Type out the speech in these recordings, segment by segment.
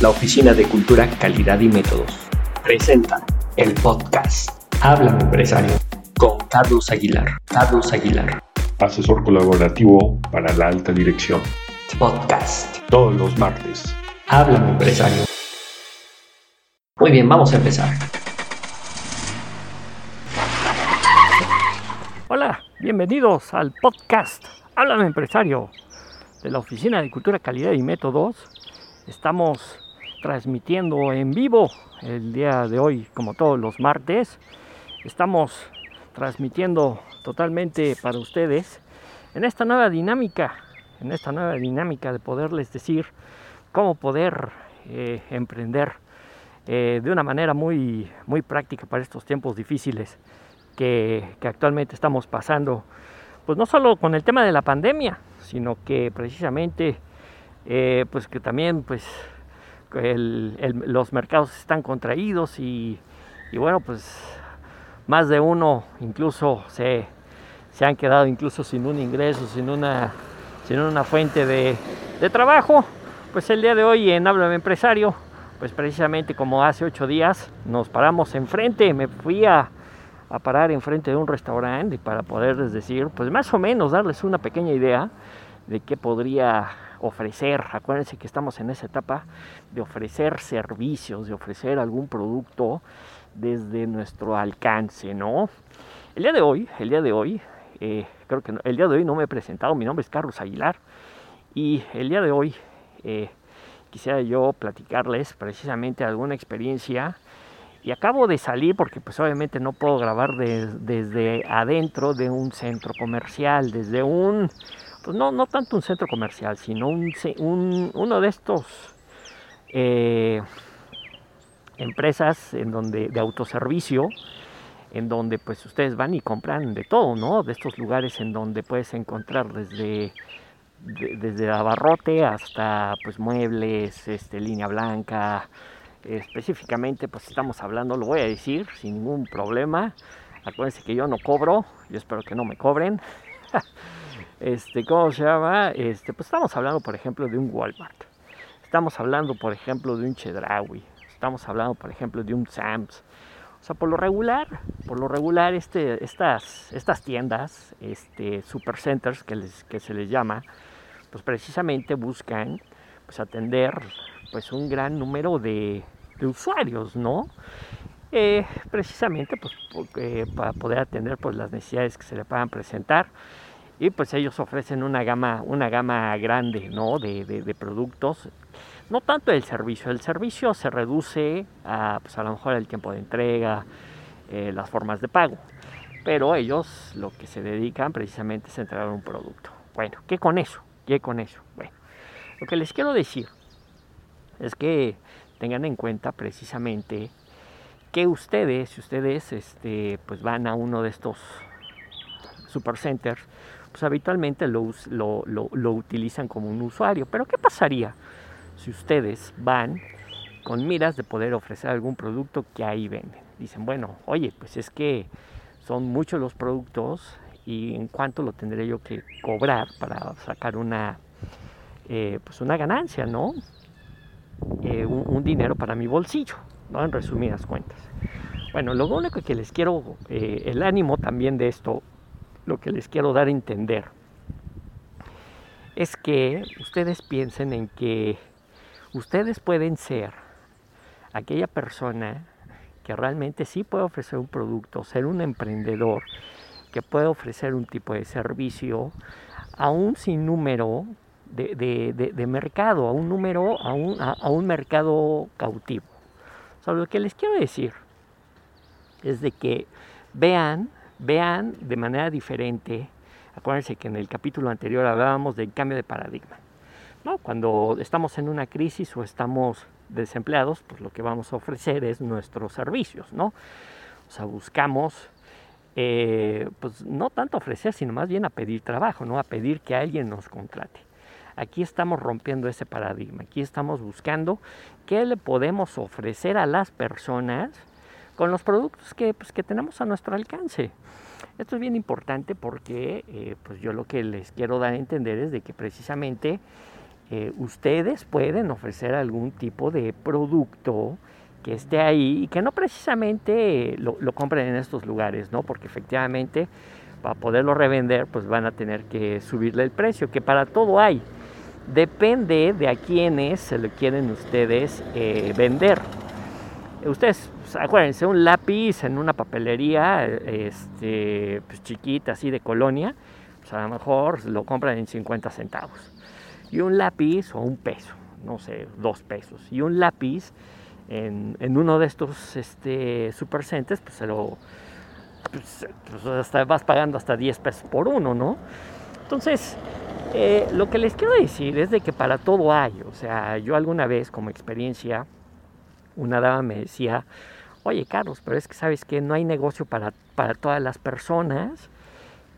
La Oficina de Cultura, Calidad y Métodos presenta el podcast Háblame Empresario con Carlos Aguilar. Carlos Aguilar. Asesor colaborativo para la alta dirección. Podcast. Todos los martes. Háblame Empresario. Muy bien, vamos a empezar. Hola, bienvenidos al podcast Háblame Empresario de la Oficina de Cultura, Calidad y Métodos. Estamos transmitiendo en vivo el día de hoy, como todos los martes. Estamos transmitiendo totalmente para ustedes en esta nueva dinámica, en esta nueva dinámica de poderles decir cómo poder eh, emprender eh, de una manera muy, muy práctica para estos tiempos difíciles que, que actualmente estamos pasando. Pues no solo con el tema de la pandemia, sino que precisamente eh, pues que también pues los mercados están contraídos y, bueno pues más de uno incluso se, se, han quedado incluso sin un ingreso, sin una, sin una fuente de, trabajo. Pues el día de hoy en Habla Empresario, pues precisamente como hace ocho días nos paramos enfrente, me fui a, a parar enfrente de un restaurante para poderles decir, pues más o menos darles una pequeña idea de qué podría ofrecer. Acuérdense que estamos en esa etapa de ofrecer servicios, de ofrecer algún producto desde nuestro alcance, ¿no? El día de hoy, el día de hoy, eh, creo que el día de hoy no me he presentado, mi nombre es Carlos Aguilar y el día de hoy eh, quisiera yo platicarles precisamente alguna experiencia y acabo de salir porque pues obviamente no puedo grabar desde adentro de un centro comercial, desde un pues no, no tanto un centro comercial, sino un, uno de estos eh, empresas en donde, de autoservicio, en donde pues ustedes van y compran de todo, ¿no? De estos lugares en donde puedes encontrar desde, desde abarrote hasta pues muebles, este, línea blanca, específicamente pues estamos hablando, lo voy a decir sin ningún problema, acuérdense que yo no cobro, yo espero que no me cobren. este, ¿cómo se llama? Este, pues estamos hablando, por ejemplo, de un Walmart. Estamos hablando, por ejemplo, de un Chedraui. Estamos hablando, por ejemplo, de un Sam's. O sea, por lo regular, por lo regular, este, estas, estas tiendas, este, supercenters que, que se les llama, pues precisamente buscan pues, atender pues, un gran número de, usuarios, ¿no? Eh, precisamente pues, para poder atender pues, las necesidades que se le puedan presentar y pues ellos ofrecen una gama, una gama grande ¿no? de, productos. No tanto el servicio, el servicio se reduce a, pues a lo mejor el tiempo de entrega, eh, las formas de pago, pero ellos lo que se dedican precisamente es a entregar un producto. Bueno, ¿qué con eso? ¿Qué con eso? Bueno, lo que les quiero decir es que tengan en cuenta precisamente que ustedes, si ustedes este, pues van a uno de estos supercenters, pues habitualmente lo, lo, utilizan como un usuario. Pero ¿qué pasaría si ustedes van con miras de poder ofrecer algún producto que ahí venden? Dicen, bueno, oye, pues es que son muchos los productos y en cuánto lo tendré yo que cobrar para sacar una, eh, pues una ganancia, ¿no? Eh, un, dinero para mi bolsillo, ¿no? En resumidas cuentas. Bueno, lo único que les quiero, eh, el ánimo también de esto lo que les quiero dar a entender es que ustedes piensen en que ustedes pueden ser aquella persona que realmente sí puede ofrecer un producto, ser un emprendedor, que puede ofrecer un tipo de servicio a un sinnúmero de, de, mercado, a un número, a un, mercado cautivo. Lo que les quiero decir es de que vean vean de manera diferente. Acuérdense que en el capítulo anterior hablábamos del cambio de paradigma. ¿no? Cuando estamos en una crisis o estamos desempleados, pues lo que vamos a ofrecer es nuestros servicios, ¿no? O sea, buscamos, eh, pues no tanto ofrecer, sino más bien a pedir trabajo, ¿no? A pedir que alguien nos contrate. Aquí estamos rompiendo ese paradigma, aquí estamos buscando qué le podemos ofrecer a las personas con los productos que, pues, que tenemos a nuestro alcance. Esto es bien importante porque eh, pues yo lo que les quiero dar a entender es de que precisamente eh, ustedes pueden ofrecer algún tipo de producto que esté ahí y que no precisamente lo, lo, compren en estos lugares, ¿no? Porque efectivamente para poderlo revender pues van a tener que subirle el precio, que para todo hay. Depende de a quiénes se lo quieren ustedes eh, vender. Ustedes, pues, acuérdense, un lápiz en una papelería este, pues, chiquita, así de colonia, pues a lo mejor lo compran en 50 centavos. Y un lápiz o un peso, no sé, dos pesos. Y un lápiz en, uno de estos este, supercentes, pues se lo. Pues, pues vas pagando hasta 10 pesos por uno, ¿no? Entonces, eh, lo que les quiero decir es de que para todo hay. O sea, yo alguna vez, como experiencia, una dama me decía, oye Carlos, pero es que sabes que no hay negocio para, para todas las personas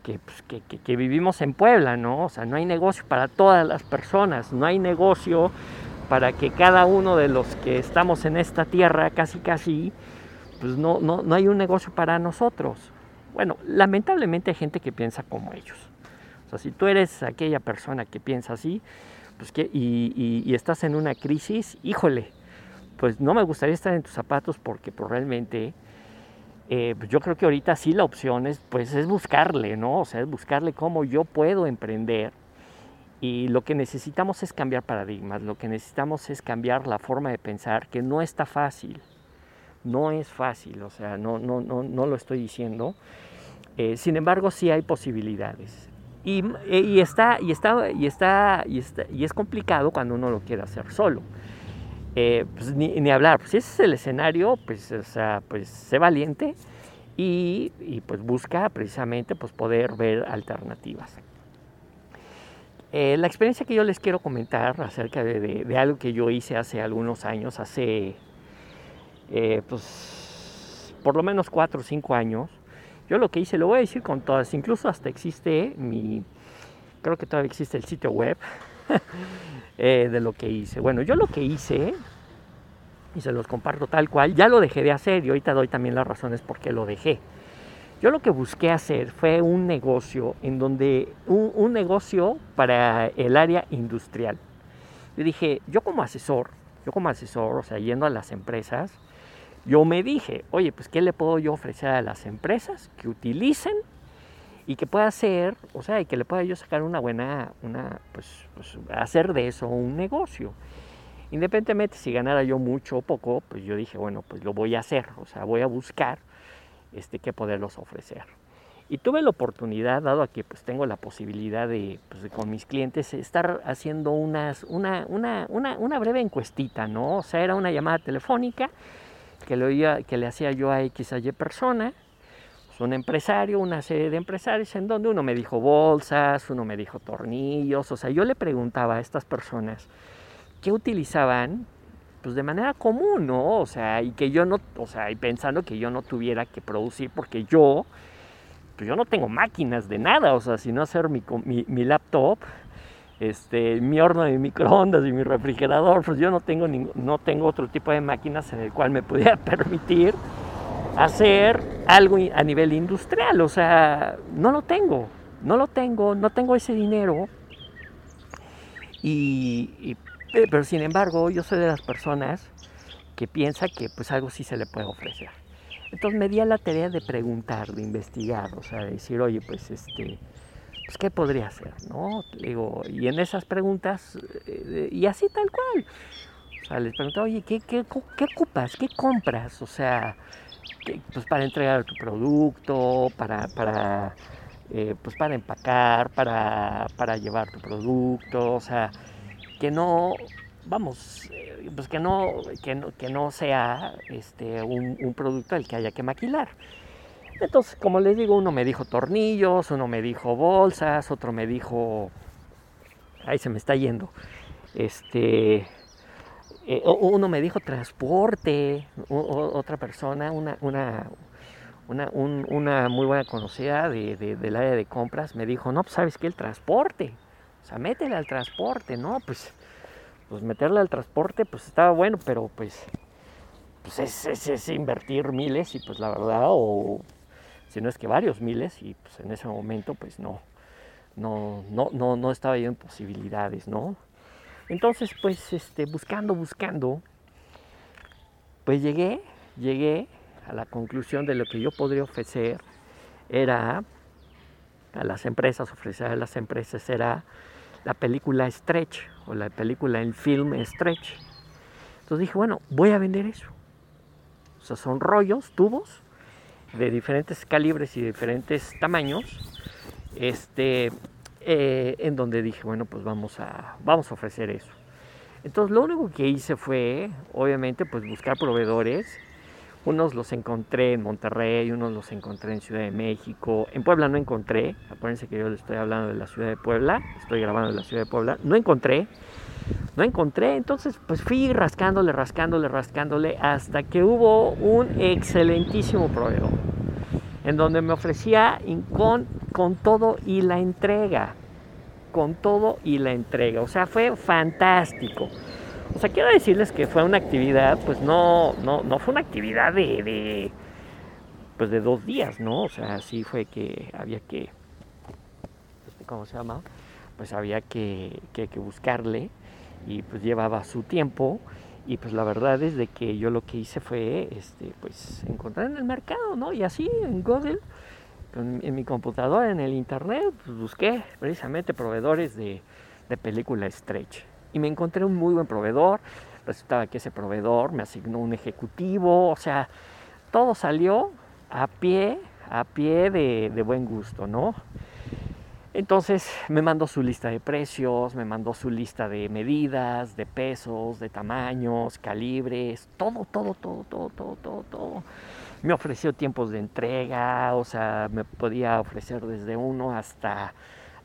que, pues, que, que, vivimos en Puebla, ¿no? O sea, no hay negocio para todas las personas, no hay negocio para que cada uno de los que estamos en esta tierra, casi casi, pues no, no, no hay un negocio para nosotros. Bueno, lamentablemente hay gente que piensa como ellos. O sea, si tú eres aquella persona que piensa así, pues que, y, estás en una crisis, híjole, pues no me gustaría estar en tus zapatos porque pues realmente eh, pues yo creo que ahorita sí la opción es, pues, es buscarle, ¿no? O sea, es buscarle cómo yo puedo emprender y lo que necesitamos es cambiar paradigmas, lo que necesitamos es cambiar la forma de pensar, que no está fácil, no es fácil, o sea, no, no, no, no lo estoy diciendo. Eh, sin embargo, sí hay posibilidades. Y, eh, y, está, y, está, y, está, y, está, y es complicado cuando uno lo quiere hacer solo. Eh, pues ni, hablar, pues si ese es el escenario, pues, o sea, pues sé valiente y, y, pues busca precisamente pues poder ver alternativas. Eh, la experiencia que yo les quiero comentar acerca de, algo que yo hice hace algunos años, hace eh, pues por lo menos cuatro o cinco años, yo lo que hice, lo voy a decir con todas, incluso hasta existe mi, creo que todavía existe el sitio web eh, de lo que hice. Bueno, yo lo que hice, y se los comparto tal cual, ya lo dejé de hacer y ahorita doy también las razones por qué lo dejé. Yo lo que busqué hacer fue un negocio en donde, un, negocio para el área industrial. Yo dije, yo como asesor, yo como asesor, o sea, yendo a las empresas, yo me dije, oye, pues ¿qué le puedo yo ofrecer a las empresas que utilicen y que pueda hacer, o sea, y que le pueda yo sacar una buena, una, pues, pues hacer de eso un negocio. Independientemente si ganara yo mucho o poco, pues yo dije, bueno, pues lo voy a hacer, o sea, voy a buscar este, que poderlos ofrecer. Y tuve la oportunidad, dado a que pues, tengo la posibilidad de, pues, con mis clientes, estar haciendo unas, una, una, una, una, breve encuestita, ¿no? O sea, era una llamada telefónica que le, oía, que le hacía yo a X a Y persona, un empresario, una serie de empresarios, en donde uno me dijo bolsas, uno me dijo tornillos, o sea, yo le preguntaba a estas personas qué utilizaban pues de manera común, ¿no? O sea, y que yo no, o sea, y pensando que yo no tuviera que producir porque yo, pues yo no tengo máquinas de nada, o sea, sino hacer mi, mi, laptop, este, mi horno de microondas y mi refrigerador, pues yo no tengo, no tengo otro tipo de máquinas en el cual me pudiera permitir hacer algo a nivel industrial, o sea, no lo tengo, no lo tengo, no tengo ese dinero y eh, pero sin embargo, yo soy de las personas que piensa que pues algo sí se le puede ofrecer. Entonces me di a la tarea de preguntar, de investigar, o sea, de decir, oye, pues este, pues qué podría hacer, ¿no? Digo, y en esas preguntas, eh, y así tal cual. O sea, les preguntaba, oye, ¿qué, qué, qué ocupas? ¿Qué compras? O sea, pues para entregar tu producto, para, para, eh, pues para empacar, para, para llevar tu producto, o sea, que no, vamos, eh, pues que no, que no, que no sea este, un, producto el que haya que maquilar. Entonces, como les digo, uno me dijo tornillos, uno me dijo bolsas, otro me dijo, ahí se me está yendo, este, eh, uno me dijo transporte, otra persona, una, una, una, una muy buena conocida de, del área de compras, me dijo, no, pues sabes que el transporte, o sea, métele al transporte, ¿no? Pues, pues meterle al transporte, pues estaba bueno, pero pues, pues es, es, invertir miles y pues la verdad, o si no es que varios miles, y pues en ese momento pues no, no, no, no, no estaba yo en posibilidades, ¿no? Entonces, pues, este, buscando, buscando, pues llegué, llegué a la conclusión de lo que yo podría ofrecer era a las empresas, ofrecer a las empresas era la película Stretch o la película en film Stretch. Entonces dije, bueno, voy a vender eso. O sea, son rollos, tubos de diferentes calibres y diferentes tamaños, este, eh, en donde dije, bueno, pues vamos a, vamos a ofrecer eso. Entonces lo único que hice fue, obviamente, pues buscar proveedores. Unos los encontré en Monterrey, unos los encontré en Ciudad de México. En Puebla no encontré. Acuérdense que yo le estoy hablando de la ciudad de Puebla. Estoy grabando en la ciudad de Puebla. No encontré. No encontré. Entonces, pues fui rascándole, rascándole, rascándole hasta que hubo un excelentísimo proveedor. En donde me ofrecía con, con todo y la entrega con todo y la entrega. O sea, fue fantástico. O sea, quiero decirles que fue una actividad, pues no, no, no fue una actividad de, pues de dos días, ¿no? O sea, sí fue que había que, este, ¿cómo se llama? Pues había que, que, que buscarle y pues llevaba su tiempo y pues la verdad es de que yo lo que hice fue este pues encontrar en el mercado no y así en Google en, mi computadora, en el internet, pues busqué precisamente proveedores de, de película Stretch. Y me encontré un muy buen proveedor. Resultaba que ese proveedor me asignó un ejecutivo. O sea, todo salió a pie, a pie de, de buen gusto, ¿no? Entonces me mandó su lista de precios, me mandó su lista de medidas, de pesos, de tamaños, calibres, todo, todo, todo, todo, todo, todo, todo me ofreció tiempos de entrega, o sea, me podía ofrecer desde uno hasta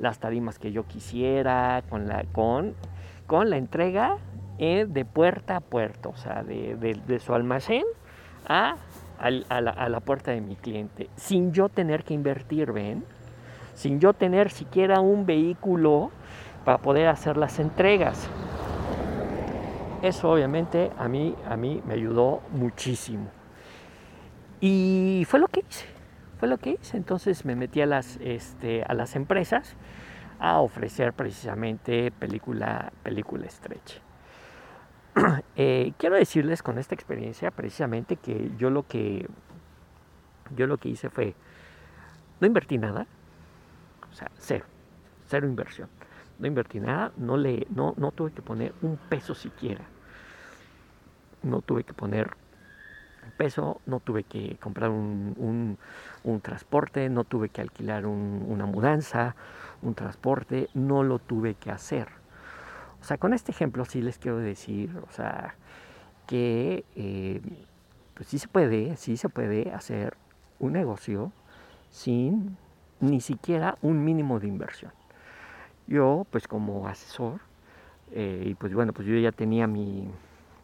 las tarimas que yo quisiera, con la, con, con la entrega eh, de puerta a puerta, o sea, de, su almacén a, a, la, a, la, puerta de mi cliente, sin yo tener que invertir, ¿ven? Sin yo tener siquiera un vehículo para poder hacer las entregas. Eso obviamente a mí, a mí me ayudó muchísimo. Y fue lo que hice, fue lo que hice. Entonces me metí a las, este, a las empresas a ofrecer precisamente película, película estrecha. Eh, quiero decirles con esta experiencia precisamente que yo lo que yo lo que hice fue no invertí nada, o sea, cero, cero inversión. No invertí nada, no, le, no, no tuve que poner un peso siquiera. No tuve que poner peso, no tuve que comprar un, transporte, no tuve que alquilar una mudanza, un transporte, no lo tuve que hacer. O sea, con este ejemplo sí les quiero decir, o sea, que eh, pues sí se puede, sí se puede hacer un negocio sin ni siquiera un mínimo de inversión. Yo, pues como asesor, eh, y pues bueno, pues yo ya tenía mi,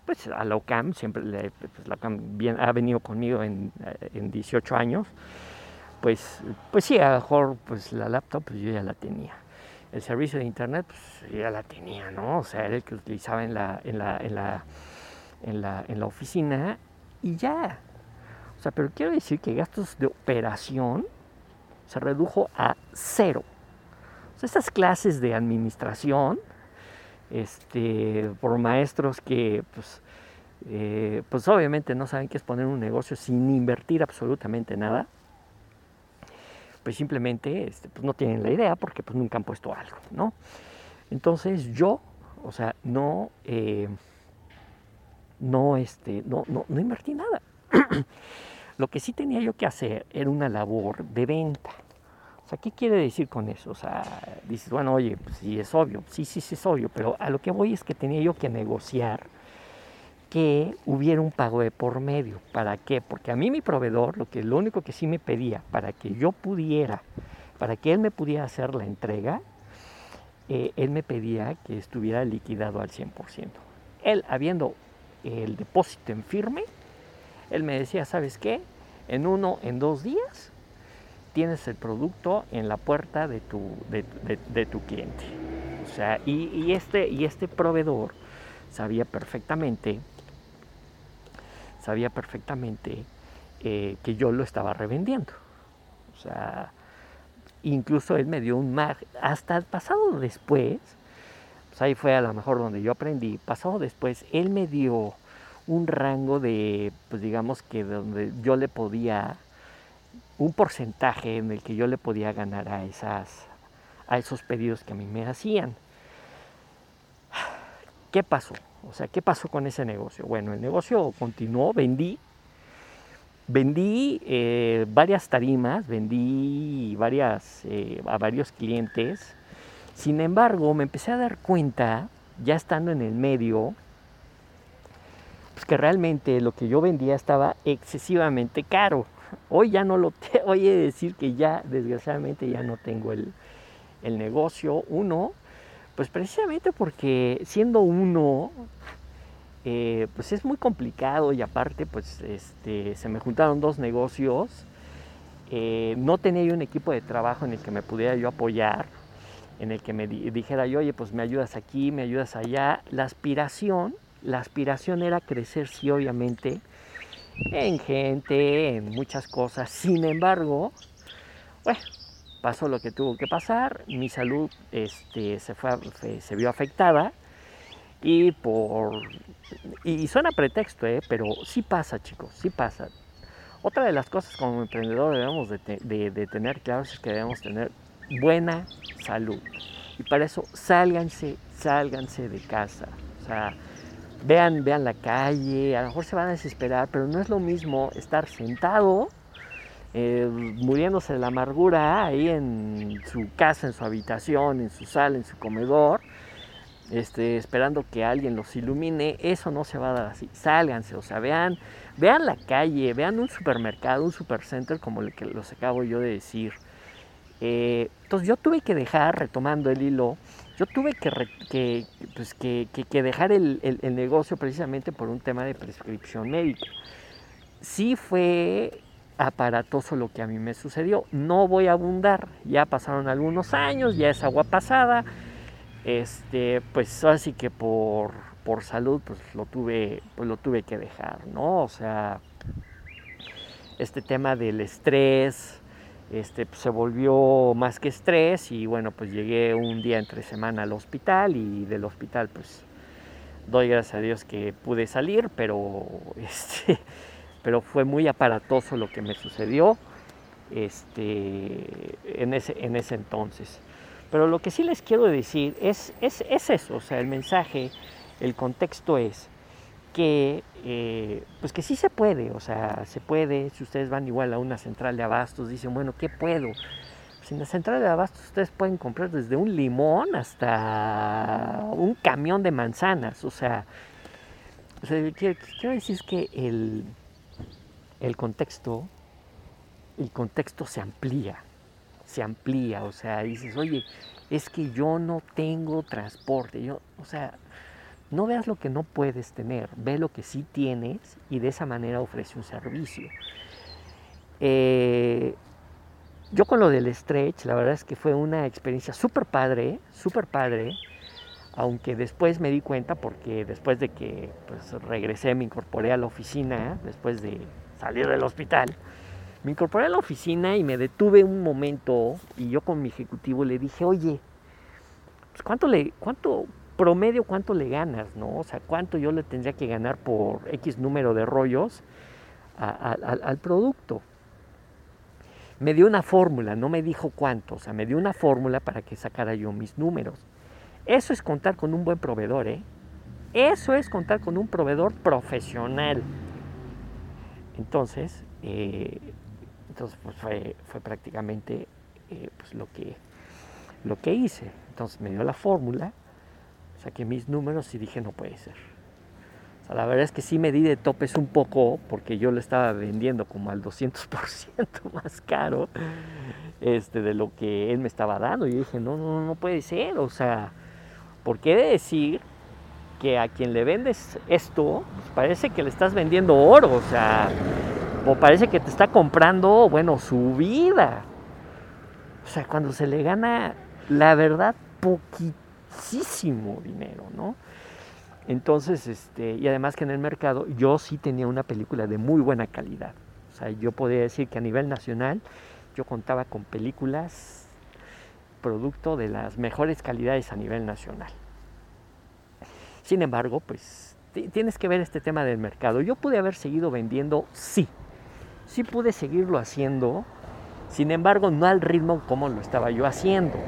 pues a la OCAM, siempre pues, la OCAM ha venido conmigo en, eh, en, 18 años, pues, pues sí, a lo mejor pues la laptop pues yo ya la tenía. El servicio de internet pues yo ya la tenía, ¿no? O sea, era el que utilizaba en la, en la, en la, en la, en la oficina y ya. O sea, pero quiero decir que gastos de operación se redujo a cero. O sea, estas clases de administración, este, por maestros que pues, eh, pues obviamente no saben qué es poner un negocio sin invertir absolutamente nada, pues simplemente este, pues no tienen la idea porque pues nunca han puesto algo, ¿no? Entonces yo, o sea, no, eh, no, este, no, no, no invertí nada. Lo que sí tenía yo que hacer era una labor de venta. O sea, ¿qué quiere decir con eso? O sea, dices, bueno, oye, pues sí es obvio, sí, sí, sí es obvio, pero a lo que voy es que tenía yo que negociar que hubiera un pago de por medio. ¿Para qué? Porque a mí mi proveedor, lo, que, lo único que sí me pedía para que yo pudiera, para que él me pudiera hacer la entrega, eh, él me pedía que estuviera liquidado al 100%. Él, habiendo el depósito en firme, él me decía, ¿sabes qué? En uno, en dos días, tienes el producto en la puerta de tu, de, tu cliente. O sea, y, este, y este proveedor sabía perfectamente, sabía perfectamente eh, que yo lo estaba revendiendo. O sea, incluso él me dio un mar, hasta pasado después, pues ahí fue a lo mejor donde yo aprendí. Pasado después, él me dio un rango de, pues digamos que donde yo le podía, un porcentaje en el que yo le podía ganar a, esas, a esos pedidos que a mí me hacían. ¿Qué pasó? O sea, ¿qué pasó con ese negocio? Bueno, el negocio continuó, vendí, vendí eh, varias tarimas, vendí varias, eh, a varios clientes. Sin embargo, me empecé a dar cuenta, ya estando en el medio, pues que realmente lo que yo vendía estaba excesivamente caro. Hoy ya no lo hoy he de decir que ya desgraciadamente ya no tengo el, el negocio. Uno, pues precisamente porque siendo uno, eh, pues es muy complicado y aparte pues este, se me juntaron dos negocios. Eh, no tenía yo un equipo de trabajo en el que me pudiera yo apoyar, en el que me dijera yo, oye, pues me ayudas aquí, me ayudas allá. La aspiración la aspiración era crecer, sí, obviamente, en gente, en muchas cosas. Sin embargo, bueno, pasó lo que tuvo que pasar, mi salud este, se, fue, vio afectada y por... Y suena pretexto, ¿eh? pero sí pasa, chicos, sí pasa. Otra de las cosas como emprendedor debemos de, de tener claros es que debemos tener buena salud. Y para eso sálganse, sálganse de casa. Vean, vean la calle, a lo mejor se van a desesperar, pero no es lo mismo estar sentado, eh, muriéndose de la amargura ahí en su casa, en su habitación, en su sala, en su comedor, este, esperando que alguien los ilumine, eso no se va a dar así. Sálganse, o sea, vean, vean la calle, vean un supermercado, un supercenter como el que los acabo yo de decir. Eh, entonces yo tuve que dejar, retomando el hilo, yo tuve que, pues, dejar el, negocio precisamente por un tema de prescripción médica. Sí fue aparatoso lo que a mí me sucedió. No voy a abundar, ya pasaron algunos años, ya es agua pasada. Este, pues así que por, por salud pues lo tuve, pues lo tuve que dejar, ¿no? O sea, este tema del estrés, este, pues, se volvió más que estrés y bueno, pues llegué un día entre semana al hospital y del hospital pues doy gracias a Dios que pude salir, pero, este, pero fue muy aparatoso lo que me sucedió este, en, ese, en ese entonces. Pero lo que sí les quiero decir es, es, es eso, o sea, el mensaje, el contexto es, que, eh, pues que sí se puede, o sea, se puede, si ustedes van igual a una central de abastos, dicen, bueno, ¿qué puedo? Pues en la central de abastos ustedes pueden comprar desde un limón hasta un camión de manzanas, o sea, o sea quiero, quiero, decir que el, el contexto, el contexto se amplía, se amplía, o sea, dices, oye, es que yo no tengo transporte, yo, o sea, no veas lo que no puedes tener, ve lo que sí tienes y de esa manera ofrece un servicio. Eh, yo con lo del stretch, la verdad es que fue una experiencia súper padre, súper padre, aunque después me di cuenta porque después de que pues, regresé, me incorporé a la oficina, después de salir del hospital, me incorporé a la oficina y me detuve un momento y yo con mi ejecutivo le dije, oye, pues ¿cuánto, le, cuánto, promedio cuánto le ganas, ¿no? O sea, cuánto yo le tendría que ganar por X número de rollos al producto. Me dio una fórmula, no me dijo cuánto, o sea, me dio una fórmula para que sacara yo mis números. Eso es contar con un buen proveedor, ¿eh? Eso es contar con un proveedor profesional. Entonces, eh, entonces pues fue, fue prácticamente eh, pues lo, que, lo que hice. Entonces me dio la fórmula, saqué mis números y dije, no puede ser. O sea, la verdad es que sí me di de topes un poco porque yo lo estaba vendiendo como al 200% más caro este, de lo que él me estaba dando. Y dije, no, no, no puede ser. O sea, ¿por qué de decir que a quien le vendes esto, pues parece que le estás vendiendo oro? O sea, o parece que te está comprando, bueno, su vida. O sea, cuando se le gana, la verdad, poquito muchísimo dinero, ¿no? Entonces, este, y además que en el mercado yo sí tenía una película de muy buena calidad. O sea, yo podría decir que a nivel nacional yo contaba con películas producto de las mejores calidades a nivel nacional. Sin embargo, pues tienes que ver este tema del mercado. Yo pude haber seguido vendiendo, sí. Sí pude seguirlo haciendo, sin embargo, no al ritmo como lo estaba yo haciendo.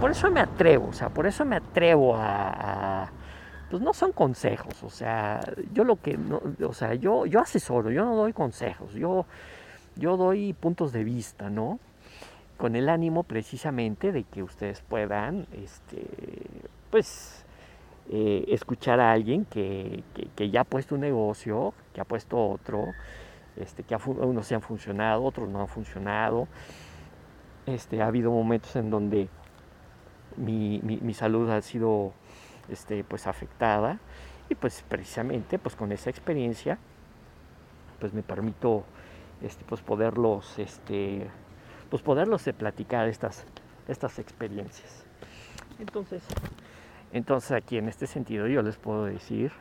Por eso me atrevo, o sea, por eso me atrevo a, pues no son consejos, o sea, yo lo que, no, o sea, yo, yo asesoro, yo no doy consejos, yo, yo doy puntos de vista, ¿no? Con el ánimo precisamente de que ustedes puedan, este, pues, eh, escuchar a alguien que, ya ha puesto un negocio, que ha puesto otro, este, que unos se han funcionado, otros no han funcionado. Este, ha habido momentos en donde mi, mi salud ha sido este, pues afectada. Y pues precisamente pues con esa experiencia pues me permito este, pues poderlos este, pues poderlos platicar estas, estas experiencias. Entonces entonces aquí en este sentido yo les puedo decir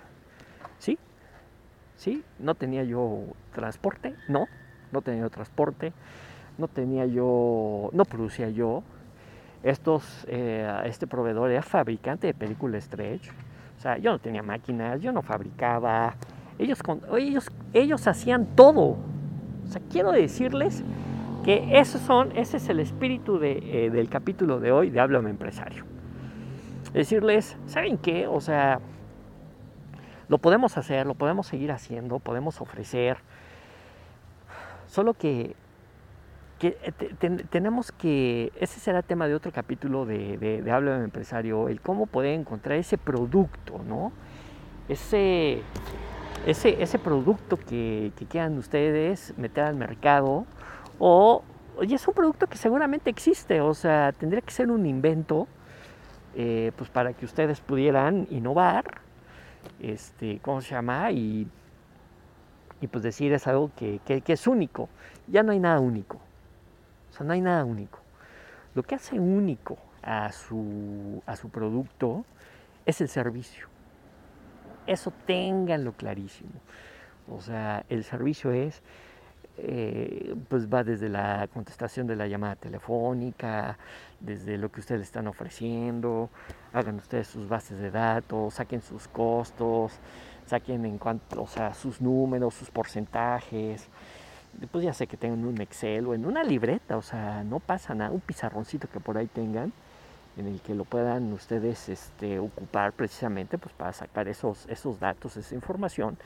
sí sí no tenía yo transporte no no tenía yo transporte no tenía yo no producía yo estos, eh, este proveedor era fabricante de películas stretch. O sea, yo no tenía máquinas, yo no fabricaba. Ellos, ellos, ellos hacían todo. O sea, quiero decirles que esos son, ese es el espíritu de, eh, del capítulo de hoy de Háblame Empresario. Decirles, ¿saben qué? O sea, lo podemos hacer, lo podemos seguir haciendo, podemos ofrecer. Solo que eh, tenemos que, ese será tema de otro capítulo de, de, de Empresario, el cómo poder encontrar ese producto, ¿no? Ese, ese, ese producto que, que quieran ustedes meter al mercado o, y es un producto que seguramente existe, o sea, tendría que ser un invento, eh, pues para que ustedes pudieran innovar, este, ¿cómo se llama? Y, y pues decir es algo que, que es único, ya no hay nada único o sea, no hay nada único. Lo que hace único a su, a su producto es el servicio. Eso ténganlo clarísimo. O sea, el servicio es, eh, pues va desde la contestación de la llamada telefónica, desde lo que ustedes están ofreciendo, hagan ustedes sus bases de datos, saquen sus costos, saquen en cuanto, o sea, sus números, sus porcentajes, pues ya sé que tengan un Excel o en una libreta, o sea, no pasa nada, un pizarroncito que por ahí tengan en el que lo puedan ustedes este, ocupar precisamente pues para sacar esos, esos datos, esa información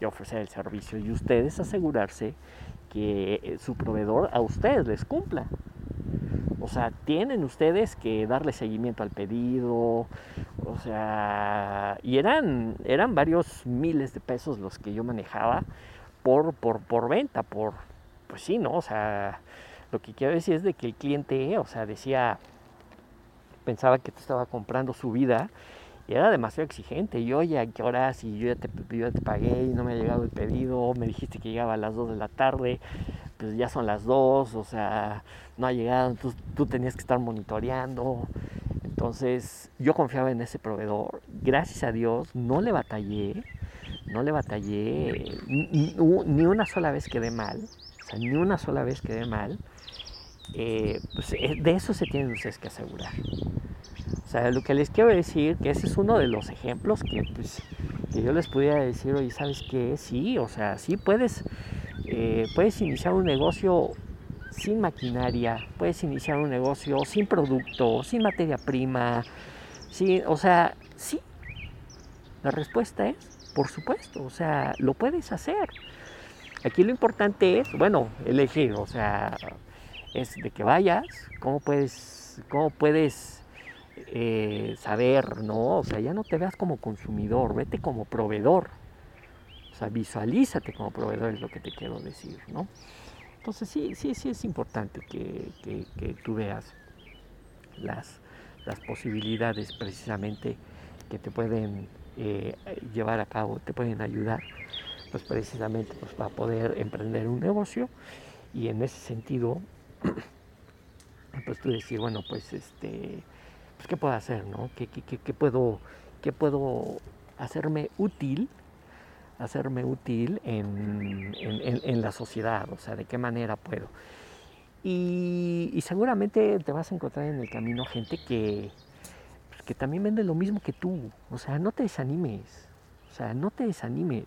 y ofrecer el servicio y ustedes asegurarse que eh, su proveedor a ustedes les cumpla. O sea, tienen ustedes que darle seguimiento al pedido, o sea, y eran, eran varios miles de pesos los que yo manejaba por, por, por venta, por, pues sí, ¿no? O sea, lo que quiero decir es de que el cliente, o sea, decía, pensaba que te estaba comprando su vida y era demasiado exigente. Y oye, ¿a qué horas? Y yo ya te, yo te pagué y no me ha llegado el pedido, me dijiste que llegaba a las 2 de la tarde, pues ya son las 2, o sea, no ha llegado, entonces tú tenías que estar monitoreando. Entonces yo confiaba en ese proveedor, gracias a Dios no le batallé, no le batallé, ni, una sola vez quedé mal, o sea, ni una sola vez quedé mal. Eh, pues eh, de eso se tienen ustedes que asegurar. O sea, lo que les quiero decir, que ese es uno de los ejemplos que, pues, que yo les pudiera decir, oye, ¿sabes qué? Sí, o sea, sí puedes, eh, puedes iniciar un negocio sin maquinaria, puedes iniciar un negocio sin producto, sin materia prima, sí, o sea, sí. La respuesta es por supuesto, o sea, lo puedes hacer. Aquí lo importante es, bueno, elegir, o sea, es de que vayas, cómo puedes, cómo puedes eh, saber, ¿no? O sea, ya no te veas como consumidor, vete como proveedor. O sea, visualízate como proveedor, es lo que te quiero decir, ¿no? Entonces sí, sí, sí es importante que, que tú veas las, las posibilidades precisamente que te pueden eh, llevar a cabo, te pueden ayudar pues precisamente pues, para poder emprender un negocio. Y en ese sentido pues tú decir bueno pues este pues qué puedo hacer no qué, qué, puedo qué puedo hacerme útil hacerme útil en, en, la sociedad o sea de qué manera puedo y, y seguramente te vas a encontrar en el camino gente que que también vende lo mismo que tú. O sea, no te desanimes. O sea, no te desanimes.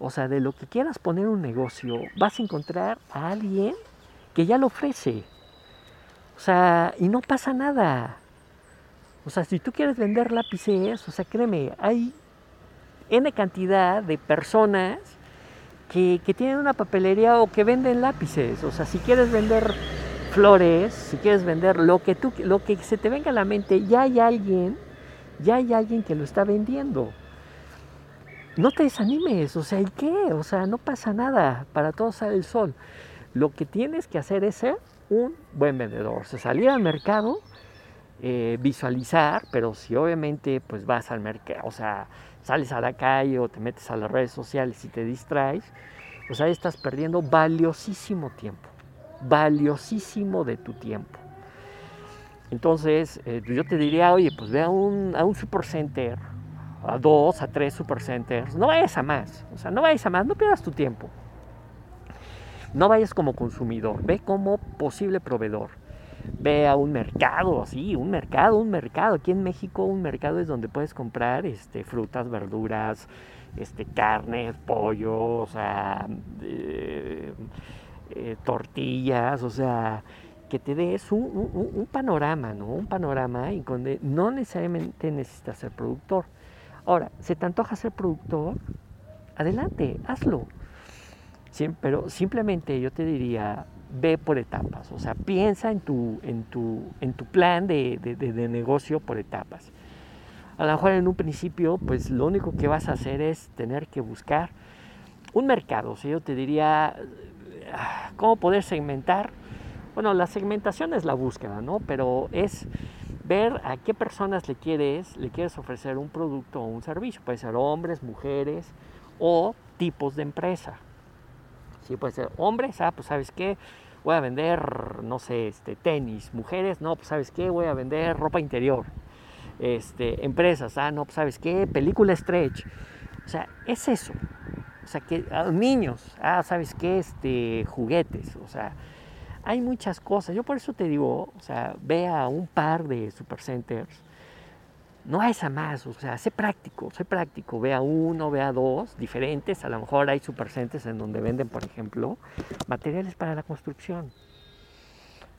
O sea, de lo que quieras poner un negocio, vas a encontrar a alguien que ya lo ofrece. O sea, y no pasa nada. O sea, si tú quieres vender lápices, o sea, créeme, hay N cantidad de personas que, que, tienen una papelería o que venden lápices. O sea, si quieres vender flores, si quieres vender lo que tú, lo que se te venga a la mente, ya hay alguien, ya hay alguien que lo está vendiendo. No te desanimes, o sea, ¿y qué? O sea, no pasa nada, para todos sale el sol. Lo que tienes que hacer es ser un buen vendedor, o sea, salir al mercado, eh, visualizar, pero si obviamente pues vas al mercado, o sea, sales a la calle o te metes a las redes sociales y te distraes, pues ahí estás perdiendo valiosísimo tiempo valiosísimo de tu tiempo. Entonces, eh, yo te diría, oye, pues ve a un, a un supercenter, a dos, a tres supercenters, no vayas a más, o sea, no vayas a más, no pierdas tu tiempo. No vayas como consumidor, ve como posible proveedor. Ve a un mercado, sí, un mercado, un mercado. Aquí en México un mercado es donde puedes comprar este, frutas, verduras, este, carne, pollo, o sea, eh, eh, tortillas, o sea, que te des un, panorama, ¿no? Un panorama y donde no necesariamente necesitas ser productor. Ahora, si te antoja ser productor, adelante, hazlo. pero simplemente yo te diría, ve por etapas, o sea, piensa en tu, en tu, en tu plan de, de negocio por etapas. A lo mejor en un principio, pues lo único que vas a hacer es tener que buscar un mercado. O sea, yo te diría, ¿Cómo poder segmentar? Bueno, la segmentación es la búsqueda, ¿no? Pero es ver a qué personas le quieres, le quieres ofrecer un producto o un servicio. Puede ser hombres, mujeres o tipos de empresa. Sí, puede ser hombres, ah, pues sabes qué, voy a vender, no sé, este, tenis. Mujeres, no, pues sabes qué, voy a vender ropa interior. Este, empresas, ah, no, pues sabes qué, película stretch. O sea, es eso. O sea, que a niños, ah, ¿sabes qué? Este, juguetes, o sea, hay muchas cosas. Yo por eso te digo, o sea, ve a un par de supercenters, no a esa más, o sea, sé práctico, sé práctico, ve a uno, ve a dos, diferentes, a lo mejor hay supercenters en donde venden, por ejemplo, materiales para la construcción.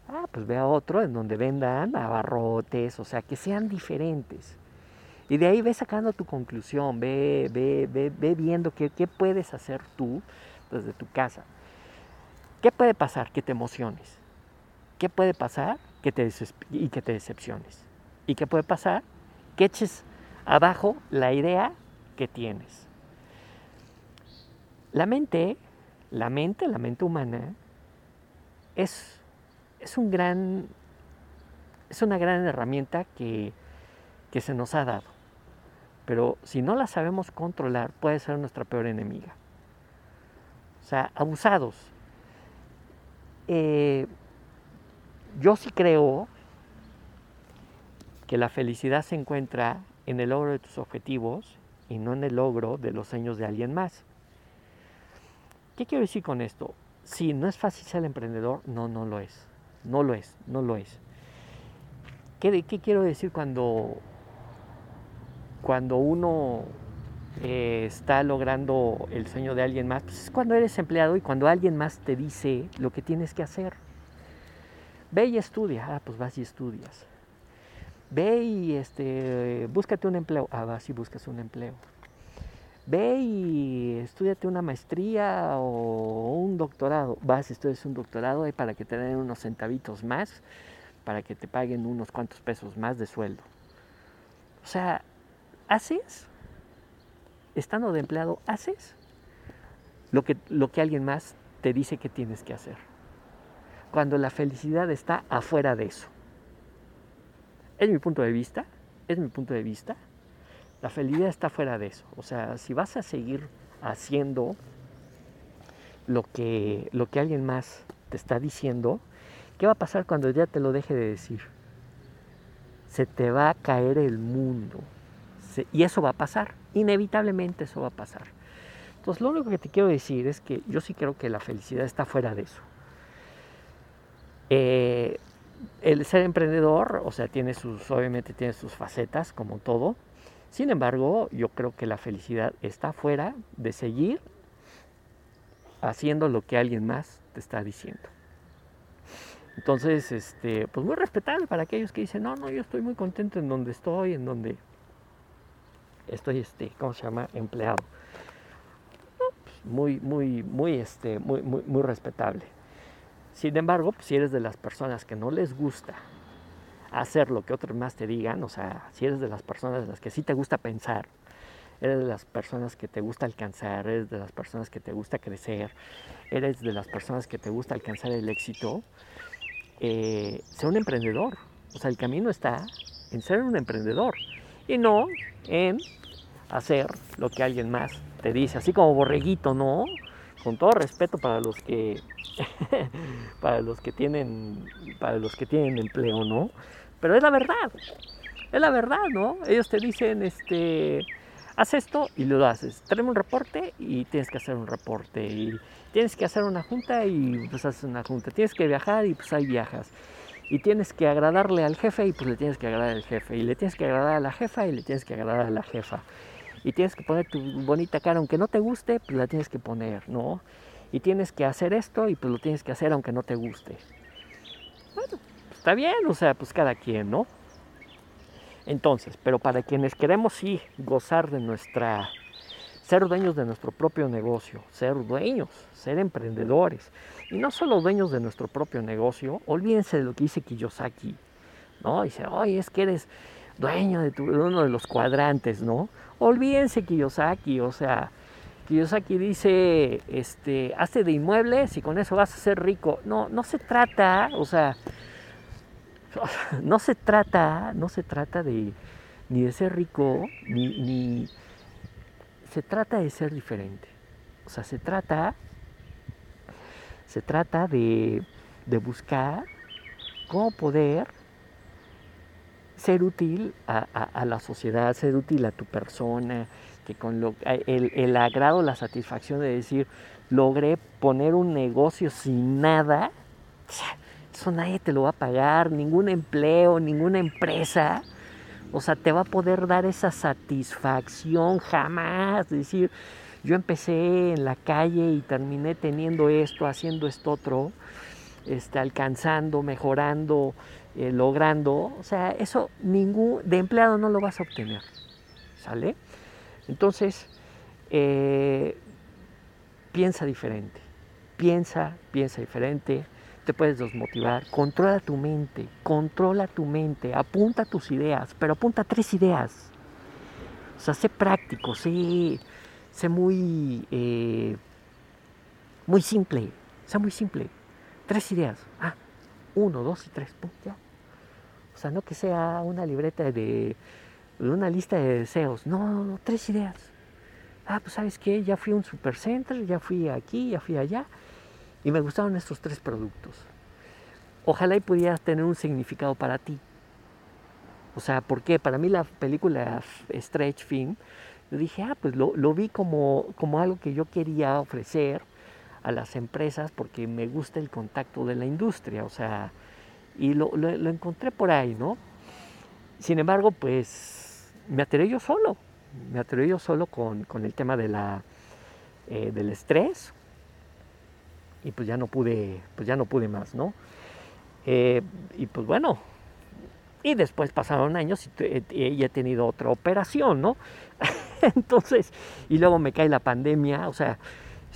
Ah, pues ve a otro en donde vendan abarrotes, o sea, que sean diferentes. Y de ahí ve sacando tu conclusión, ve, ve, ve, ve viendo qué, qué puedes hacer tú desde tu casa. ¿Qué puede pasar? Que te emociones. ¿Qué puede pasar? Que te y que te decepciones. ¿Y qué puede pasar? Que eches abajo la idea que tienes. La mente, la mente, la mente humana, es, es, un gran, es una gran herramienta que, que se nos ha dado. Pero si no la sabemos controlar, puede ser nuestra peor enemiga. O sea, abusados. Eh, yo sí creo que la felicidad se encuentra en el logro de tus objetivos y no en el logro de los sueños de alguien más. ¿Qué quiero decir con esto? Si no es fácil ser emprendedor, no, no lo es. No lo es, no lo es. ¿Qué, qué quiero decir cuando cuando uno eh, está logrando el sueño de alguien más, pues es cuando eres empleado y cuando alguien más te dice lo que tienes que hacer. Ve y estudia, ah, pues vas y estudias. Ve y este, búscate un empleo, ah, vas y buscas un empleo. Ve y estudiate una maestría o un doctorado. Vas, estudias un doctorado para que te den unos centavitos más, para que te paguen unos cuantos pesos más de sueldo. O sea, haces, estando de empleado, haces lo que, lo que alguien más te dice que tienes que hacer. Cuando la felicidad está afuera de eso. Es mi punto de vista, es mi punto de vista. La felicidad está fuera de eso. O sea, si vas a seguir haciendo lo que, lo que alguien más te está diciendo, ¿qué va a pasar cuando ya te lo deje de decir? Se te va a caer el mundo y eso va a pasar, inevitablemente eso va a pasar. Entonces lo único que te quiero decir es que yo sí creo que la felicidad está fuera de eso. Eh, el ser emprendedor, o sea, tiene sus, obviamente tiene sus facetas, como todo. Sin embargo, yo creo que la felicidad está fuera de seguir haciendo lo que alguien más te está diciendo. Entonces, este, pues muy respetable para aquellos que dicen, no, no, yo estoy muy contento en donde estoy, en donde estoy, este, ¿cómo se llama? Empleado. Pues, muy, muy, muy, este, muy, muy, muy respetable. Sin embargo, pues, si eres de las personas que no les gusta hacer lo que otros más te digan, o sea, si eres de las personas de las que sí te gusta pensar, eres de las personas que te gusta alcanzar, eres de las personas que te gusta crecer, eres de las personas que te gusta alcanzar el éxito, eh, sea un emprendedor. O sea, el camino está en ser un emprendedor y no en hacer lo que alguien más te dice, así como borreguito, ¿no? Con todo respeto para los que para los que tienen para los que tienen empleo, ¿no? Pero es la verdad. Es la verdad, ¿no? Ellos te dicen, este, haz esto y lo haces. Tráeme un reporte y tienes que hacer un reporte. Y tienes que hacer una junta y pues haces una junta. Tienes que viajar y pues ahí viajas. Y tienes que agradarle al jefe y pues le tienes que agradar al jefe. Y le tienes que agradar a la jefa y le tienes que agradar a la jefa. Y tienes que poner tu bonita cara, aunque no te guste, pues la tienes que poner, ¿no? Y tienes que hacer esto y pues lo tienes que hacer aunque no te guste. Bueno, está bien, o sea, pues cada quien, ¿no? Entonces, pero para quienes queremos sí gozar de nuestra, ser dueños de nuestro propio negocio, ser dueños, ser emprendedores, y no solo dueños de nuestro propio negocio, olvídense de lo que dice Kiyosaki, ¿no? Dice, oye, es que eres dueño de, uno de los cuadrantes, ¿no? Olvídense Kiyosaki, o sea, Kiyosaki dice, este, hazte de inmuebles y con eso vas a ser rico. No, no se trata, o sea, no se trata, no se trata de ni de ser rico, ni, se trata de ser diferente. O sea, se trata, se trata de, buscar cómo poder ser útil a, la sociedad, ser útil a tu persona, que con lo, el, el agrado, la satisfacción de decir, logré poner un negocio sin nada, eso nadie te lo va a pagar, ningún empleo, ninguna empresa. O sea, te va a poder dar esa satisfacción jamás. decir, yo empecé en la calle y terminé teniendo esto, haciendo esto otro, este, alcanzando, mejorando, eh, logrando. O sea, eso ningún de empleado no lo vas a obtener. ¿Sale? Entonces, eh, piensa diferente. Piensa, piensa diferente te puedes desmotivar. Controla tu mente, controla tu mente, apunta tus ideas, pero apunta tres ideas. O sea, sé práctico, sé, sé muy, eh, muy simple, sea muy simple. Tres ideas. Ah, uno, dos y tres. O sea, no que sea una libreta de, una lista de deseos. No, no, no, tres ideas. Ah, pues sabes qué, ya fui a un supercenter, ya fui aquí, ya fui allá y me gustaron estos tres productos. Ojalá y pudieras tener un significado para ti. O sea, ¿por qué? Para mí la película Stretch Film, yo dije, ah, pues lo, vi como, como algo que yo quería ofrecer a las empresas porque me gusta el contacto de la industria, o sea, y lo, encontré por ahí, ¿no? Sin embargo, pues me atreví yo solo, me atreví yo solo con, el tema de la, eh, del estrés, y pues ya no pude, pues ya no pude más, ¿no? Eh, y pues bueno, y después pasaron años y, he tenido otra operación, ¿no? Entonces, y luego me cae la pandemia, o sea,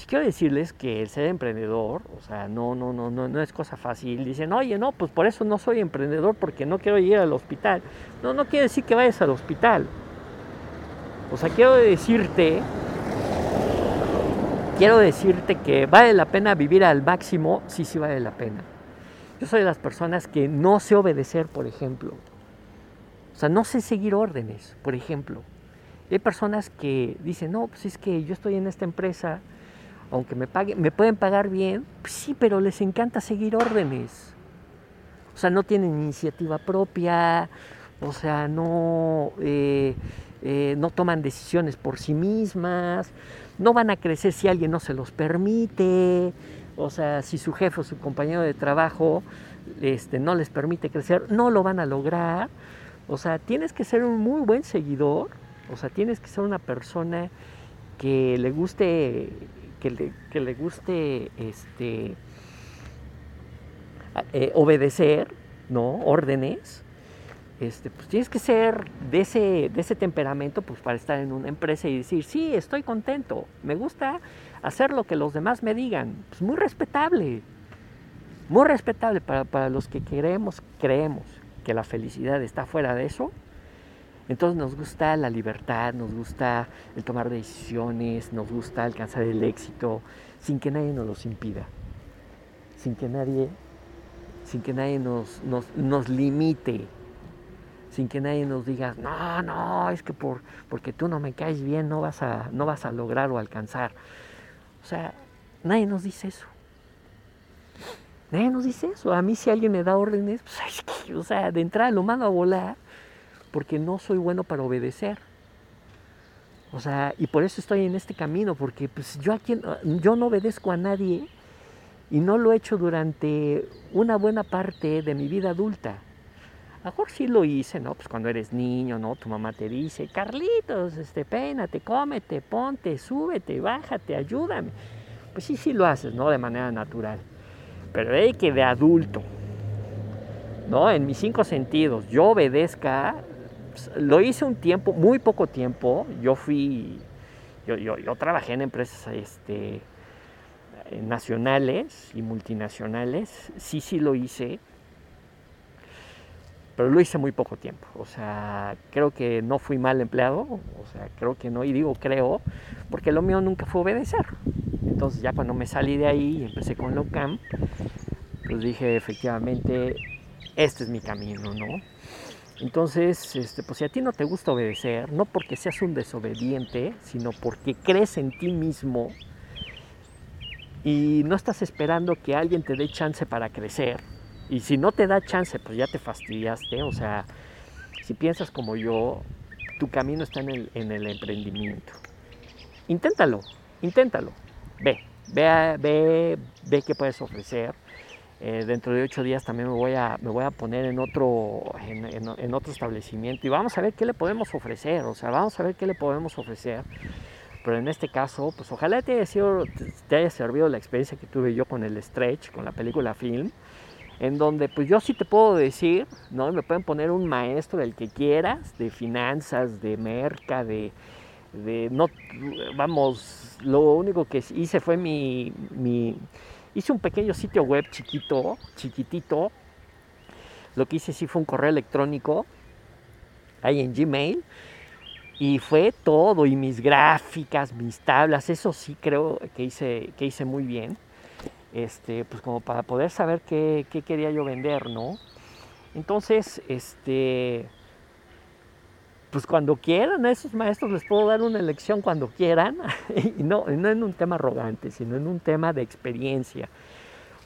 quiero decirles que el ser emprendedor, o sea, no, no, no, no, no es cosa fácil. Dicen, oye, no, pues por eso no soy emprendedor porque no quiero ir al hospital. No, no quiere decir que vayas al hospital. O sea, quiero decirte quiero decirte que vale la pena vivir al máximo, sí, sí vale la pena. Yo soy de las personas que no sé obedecer, por ejemplo. O sea, no sé seguir órdenes, por ejemplo. Hay personas que dicen, no, pues es que yo estoy en esta empresa, aunque me, paguen, me pueden pagar bien, pues sí, pero les encanta seguir órdenes. O sea, no tienen iniciativa propia, o sea, no, eh, eh, no toman decisiones por sí mismas no van a crecer si alguien no se los permite. O sea, si su jefe o su compañero de trabajo este, no les permite crecer, no lo van a lograr. O sea, tienes que ser un muy buen seguidor. O sea, tienes que ser una persona que le guste, que le, que le guste este, eh, obedecer, ¿no? Órdenes. Este, pues tienes que ser de ese, temperamento pues, para estar en una empresa y decir, sí, estoy contento, me gusta hacer lo que los demás me digan. Pues muy respetable, muy respetable para, los que queremos, creemos que la felicidad está fuera de eso. Entonces nos gusta la libertad, nos gusta el tomar decisiones, nos gusta alcanzar el éxito sin que nadie nos los impida, sin que nadie, sin que nadie nos limite sin que nadie nos diga, no, no, es que por, porque tú no me caes bien no vas, a, no vas a lograr o alcanzar. O sea, nadie nos dice eso. Nadie nos dice eso. A mí si alguien me da órdenes, pues, o sea, de entrada lo mando a volar porque no soy bueno para obedecer. O sea, y por eso estoy en este camino, porque pues yo aquí, yo no obedezco a nadie y no lo he hecho durante una buena parte de mi vida adulta. A lo mejor sí lo hice, ¿no? Pues cuando eres niño, ¿no? Tu mamá te dice, Carlitos, este, peínate, cómete, ponte, súbete, bájate, ayúdame. Pues sí, sí lo haces, ¿no? De manera natural. Pero hay que de adulto, ¿no? En mis cinco sentidos, yo obedezca, pues, lo hice un tiempo, muy poco tiempo. Yo fui, yo, yo, yo trabajé en empresas este, nacionales y multinacionales. Sí, sí lo hice pero lo hice muy poco tiempo. O sea, creo que no fui mal empleado, o sea, creo que no, y digo creo, porque lo mío nunca fue obedecer. Entonces ya cuando me salí de ahí y empecé con Locam, pues dije efectivamente, este es mi camino, ¿no? Entonces, este, pues si a ti no te gusta obedecer, no porque seas un desobediente, sino porque crees en ti mismo y no estás esperando que alguien te dé chance para crecer, y si no te da chance, pues ya te fastidiaste. O sea, si piensas como yo, tu camino está en el, emprendimiento. Inténtalo, inténtalo. Ve, ve, ve, ve qué puedes ofrecer. Eh, dentro de ocho días también me voy a, me voy a poner en otro, en, otro establecimiento y vamos a ver qué le podemos ofrecer. O sea, vamos a ver qué le podemos ofrecer. Pero en este caso, pues ojalá te haya, sido, te haya servido la experiencia que tuve yo con el Stretch, con la película Film en donde pues yo sí te puedo decir, ¿no? Me pueden poner un maestro del que quieras, de finanzas, de merca, de, no, vamos, lo único que hice fue mi, mi, hice un pequeño sitio web chiquito, chiquitito, lo que hice sí fue un correo electrónico, ahí en Gmail, y fue todo, y mis gráficas, mis tablas, eso sí creo que hice, que hice muy bien este, pues como para poder saber qué, quería yo vender, ¿no? Entonces, este, pues cuando quieran a esos maestros les puedo dar una lección cuando quieran, y no, no en un tema arrogante, sino en un tema de experiencia,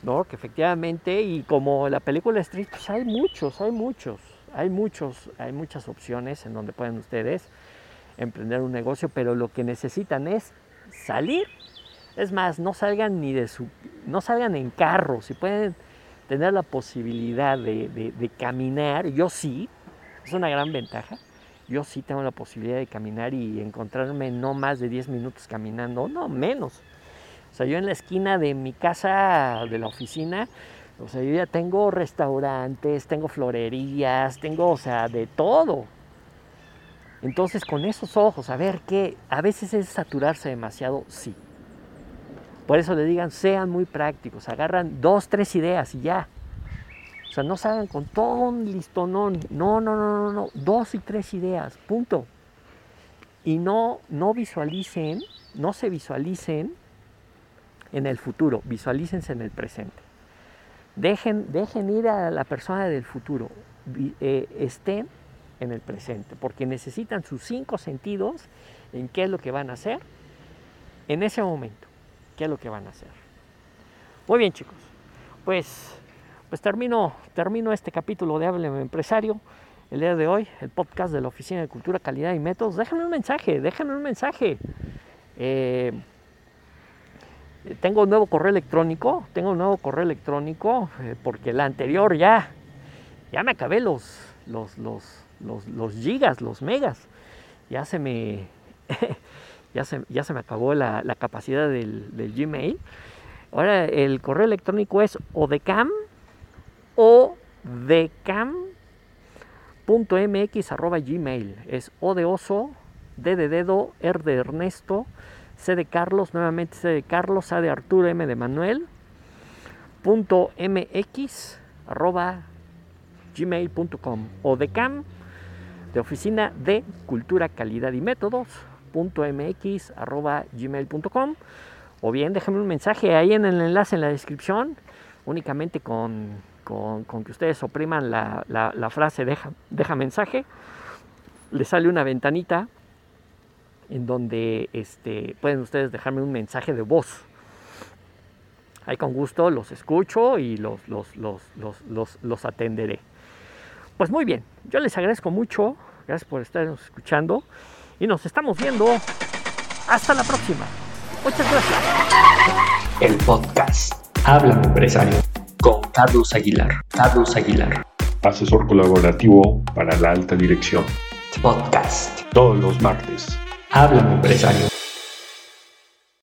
¿no? Que efectivamente, y como la película Street, pues hay muchos, hay muchos, hay muchos, hay muchas opciones en donde pueden ustedes emprender un negocio, pero lo que necesitan es salir es más, no salgan ni de su, no salgan en carro, si pueden tener la posibilidad de, caminar, yo sí, es una gran ventaja. Yo sí tengo la posibilidad de caminar y encontrarme no más de 10 minutos caminando, no menos. O sea, yo en la esquina de mi casa, de la oficina, o sea, yo ya tengo restaurantes, tengo florerías, tengo, o sea, de todo. Entonces, con esos ojos, a ver qué, a veces es saturarse demasiado, sí. Por eso le digan, sean muy prácticos, agarran dos, tres ideas y ya. O sea, no salgan con todo un listonón. No, no, no, no, no. Dos y tres ideas, punto. Y no, no visualicen, no se visualicen en el futuro, visualícense en el presente. Dejen, dejen ir a la persona del futuro, eh, estén en el presente, porque necesitan sus cinco sentidos en qué es lo que van a hacer en ese momento qué es lo que van a hacer. Muy bien chicos, pues, pues termino, termino este capítulo de Hábleme Empresario el día de hoy, el podcast de la Oficina de Cultura, Calidad y Métodos. Déjenme un mensaje, déjenme un mensaje. Eh, tengo un nuevo correo electrónico, tengo un nuevo correo electrónico eh, porque el anterior ya, ya me acabé los, los, los, los, gigas, los megas. Ya se me, ya se, ya se me acabó la, capacidad del, Gmail. Ahora el correo electrónico es odecam o gmail. Es o de oso, dedo, r de Ernesto, C de Carlos, nuevamente C de Carlos, A de Arturo, M de Manuel, punto MX, arroba gmail.com o de Oficina de Cultura, Calidad y Métodos, arroba gmail.com, o bien déjenme un mensaje ahí en el enlace en la descripción, únicamente con, que ustedes opriman la, frase deja, deja mensaje, les sale una ventanita en donde este, pueden ustedes dejarme un mensaje de voz. Ahí con gusto los escucho y los, los, atenderé. Pues muy bien, yo les agradezco mucho, gracias por estarnos escuchando y nos estamos viendo. Hasta la próxima. Muchas gracias. El podcast Habla Empresario con Carlos Aguilar. Carlos Aguilar. Asesor colaborativo para la alta dirección. Podcast. Todos los martes Háblame, empresario.